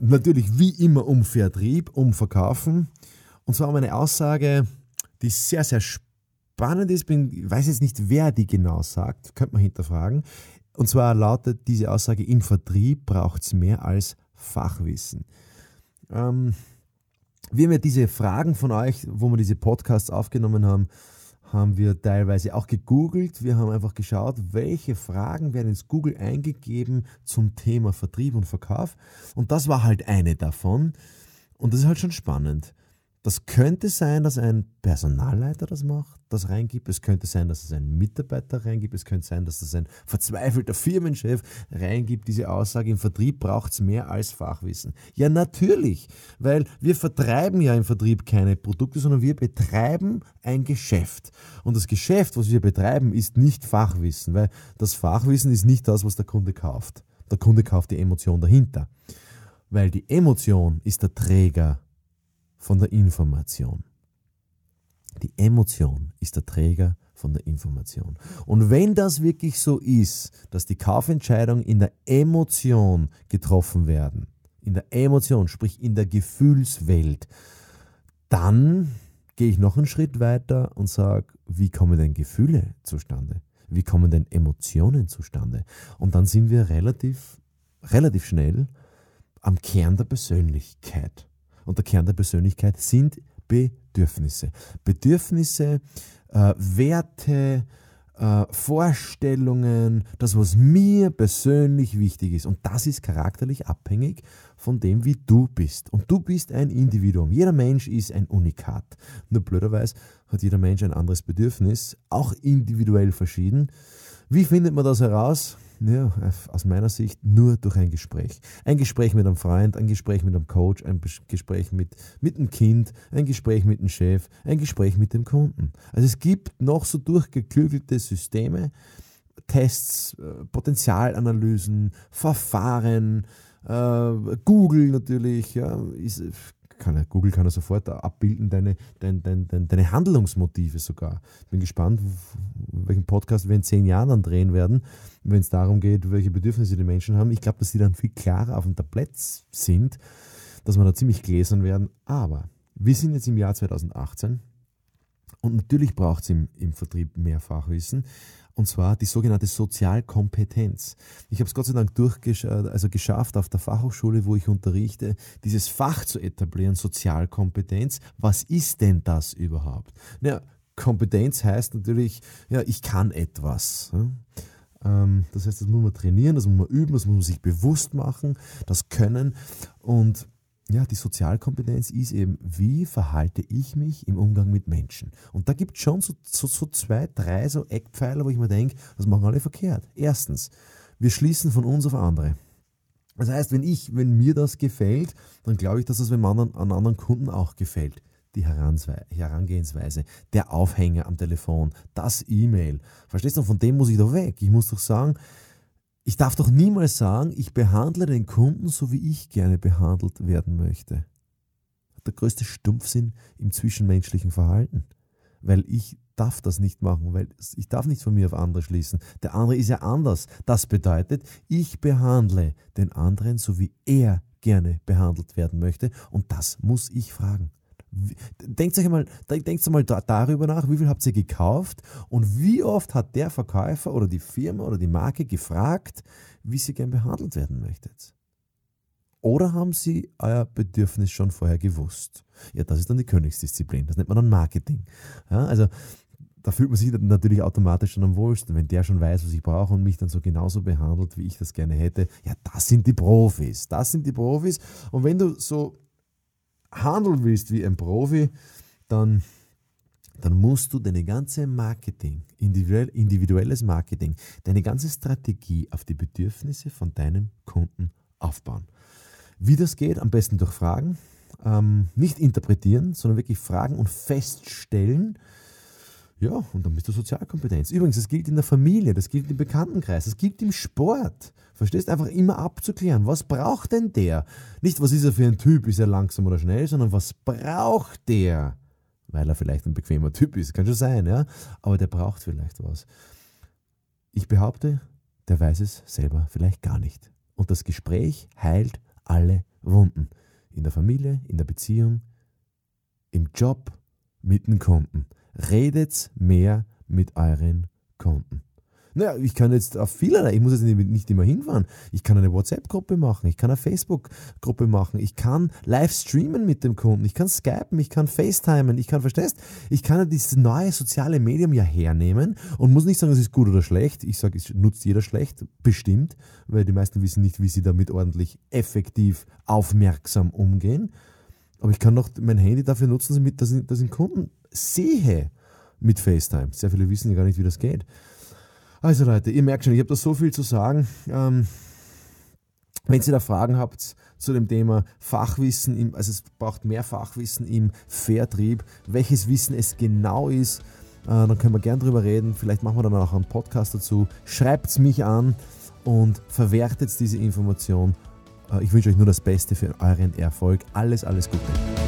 natürlich wie immer um Vertrieb, um Verkaufen. Und zwar um eine Aussage, die sehr, sehr spannend ist. Ich weiß jetzt nicht, wer die genau sagt, könnte man hinterfragen. Und zwar lautet diese Aussage, im Vertrieb braucht es mehr als Fachwissen. Ähm, wir haben ja diese Fragen von euch, wo wir diese Podcasts aufgenommen haben, haben wir teilweise auch gegoogelt. Wir haben einfach geschaut, welche Fragen werden ins Google eingegeben zum Thema Vertrieb und Verkauf. Und das war halt eine davon. Und das ist halt schon spannend. Das könnte sein, dass ein Personalleiter das macht, das reingibt. Es könnte sein, dass es ein Mitarbeiter reingibt. Es könnte sein, dass es ein verzweifelter Firmenchef reingibt. Diese Aussage, im Vertrieb braucht es mehr als Fachwissen. Ja, natürlich, weil wir vertreiben ja im Vertrieb keine Produkte, sondern wir betreiben ein Geschäft. Und das Geschäft, was wir betreiben, ist nicht Fachwissen, weil das Fachwissen ist nicht das, was der Kunde kauft. Der Kunde kauft die Emotion dahinter. Weil die Emotion ist der Träger von der Information. Die Emotion ist der Träger von der Information. Und wenn das wirklich so ist, dass die Kaufentscheidungen in der Emotion getroffen werden, in der Emotion, sprich in der Gefühlswelt, dann gehe ich noch einen Schritt weiter und sage, wie kommen denn Gefühle zustande? Wie kommen denn Emotionen zustande? Und dann sind wir relativ, relativ schnell am Kern der Persönlichkeit und der Kern der Persönlichkeit sind Bedürfnisse. Bedürfnisse, äh, Werte, äh, Vorstellungen, das, was mir persönlich wichtig ist. Und das ist charakterlich abhängig von dem, wie du bist. Und du bist ein Individuum. Jeder Mensch ist ein Unikat. Nur blöderweise hat jeder Mensch ein anderes Bedürfnis, auch individuell verschieden. Wie findet man das heraus? Ja, aus meiner Sicht nur durch ein Gespräch. Ein Gespräch mit einem Freund, ein Gespräch mit einem Coach, ein Gespräch mit, mit einem Kind, ein Gespräch mit dem Chef, ein Gespräch mit dem Kunden. Also es gibt noch so durchgeklügelte Systeme, Tests, äh, Potenzialanalysen, Verfahren, äh, Google natürlich, ja, ist, kann er, Google kann er sofort abbilden, deine, deine, deine, deine Handlungsmotive sogar. Bin gespannt, welchen Podcast wir in zehn Jahren dann drehen werden, wenn es darum geht, welche Bedürfnisse die Menschen haben. Ich glaube, dass die dann viel klarer auf dem Tablett sind, dass wir da ziemlich gläsern werden. Aber wir sind jetzt im Jahr 2018 und natürlich braucht es im, im Vertrieb mehr Fachwissen und zwar die sogenannte Sozialkompetenz. Ich habe es Gott sei Dank durchgesch also geschafft, auf der Fachhochschule, wo ich unterrichte, dieses Fach zu etablieren, Sozialkompetenz. Was ist denn das überhaupt? Ja, Kompetenz heißt natürlich, ja, ich kann etwas. Ähm, das heißt, das muss man trainieren, das muss man üben, das muss man sich bewusst machen, das Können. Und ja, die Sozialkompetenz ist eben, wie verhalte ich mich im Umgang mit Menschen? Und da gibt es schon so, so, so, zwei, drei so Eckpfeiler, wo ich mir denke, das machen alle verkehrt. Erstens, wir schließen von uns auf andere. Das heißt, wenn ich, wenn mir das gefällt, dann glaube ich, dass es einem anderen, an anderen Kunden auch gefällt. Die Herangehensweise, der Aufhänger am Telefon, das E-Mail. Verstehst du? Von dem muss ich doch weg. Ich muss doch sagen, ich darf doch niemals sagen, ich behandle den Kunden so, wie ich gerne behandelt werden möchte. Der größte Stumpfsinn im zwischenmenschlichen Verhalten. Weil ich darf das nicht machen, weil ich darf nicht von mir auf andere schließen. Der andere ist ja anders. Das bedeutet, ich behandle den anderen so, wie er gerne behandelt werden möchte. Und das muss ich fragen. Denkt euch mal, denkt mal darüber nach, wie viel habt ihr gekauft und wie oft hat der Verkäufer oder die Firma oder die Marke gefragt, wie sie gern behandelt werden möchtet. Oder haben sie euer Bedürfnis schon vorher gewusst? Ja, das ist dann die Königsdisziplin. Das nennt man dann Marketing. Ja, also da fühlt man sich natürlich automatisch schon am wohlsten, wenn der schon weiß, was ich brauche und mich dann so genauso behandelt, wie ich das gerne hätte. Ja, das sind die Profis. Das sind die Profis. Und wenn du so handeln willst wie ein Profi, dann, dann musst du deine ganze Marketing, individuell, individuelles Marketing, deine ganze Strategie auf die Bedürfnisse von deinem Kunden aufbauen. Wie das geht, am besten durch Fragen. Ähm, nicht interpretieren, sondern wirklich fragen und feststellen. Ja, und dann bist du Sozialkompetenz. Übrigens, das gilt in der Familie, das gilt im Bekanntenkreis, das gilt im Sport. Verstehst? Einfach immer abzuklären, was braucht denn der? Nicht, was ist er für ein Typ, ist er langsam oder schnell, sondern was braucht der? Weil er vielleicht ein bequemer Typ ist, kann schon sein, ja. Aber der braucht vielleicht was. Ich behaupte, der weiß es selber vielleicht gar nicht. Und das Gespräch heilt alle Wunden. In der Familie, in der Beziehung, im Job, mit den Kunden. Redet mehr mit euren Kunden. Naja, ich kann jetzt auf vielerlei, ich muss jetzt nicht immer hinfahren. Ich kann eine WhatsApp-Gruppe machen, ich kann eine Facebook-Gruppe machen, ich kann live streamen mit dem Kunden, ich kann Skypen, ich kann FaceTimen, ich kann, verstehst, ich kann dieses neue soziale Medium ja hernehmen und muss nicht sagen, es ist gut oder schlecht. Ich sage, es nutzt jeder schlecht, bestimmt, weil die meisten wissen nicht, wie sie damit ordentlich effektiv aufmerksam umgehen. Aber ich kann noch mein Handy dafür nutzen, dass ich, dass ich den Kunden sehe mit FaceTime. Sehr viele wissen ja gar nicht, wie das geht. Also Leute, ihr merkt schon, ich habe da so viel zu sagen. Ähm, wenn ihr da Fragen habt zu dem Thema Fachwissen, im, also es braucht mehr Fachwissen im Vertrieb, welches Wissen es genau ist, äh, dann können wir gern drüber reden. Vielleicht machen wir dann auch einen Podcast dazu. Schreibt es mich an und verwertet diese Information. Äh, ich wünsche euch nur das Beste für euren Erfolg. Alles, alles Gute.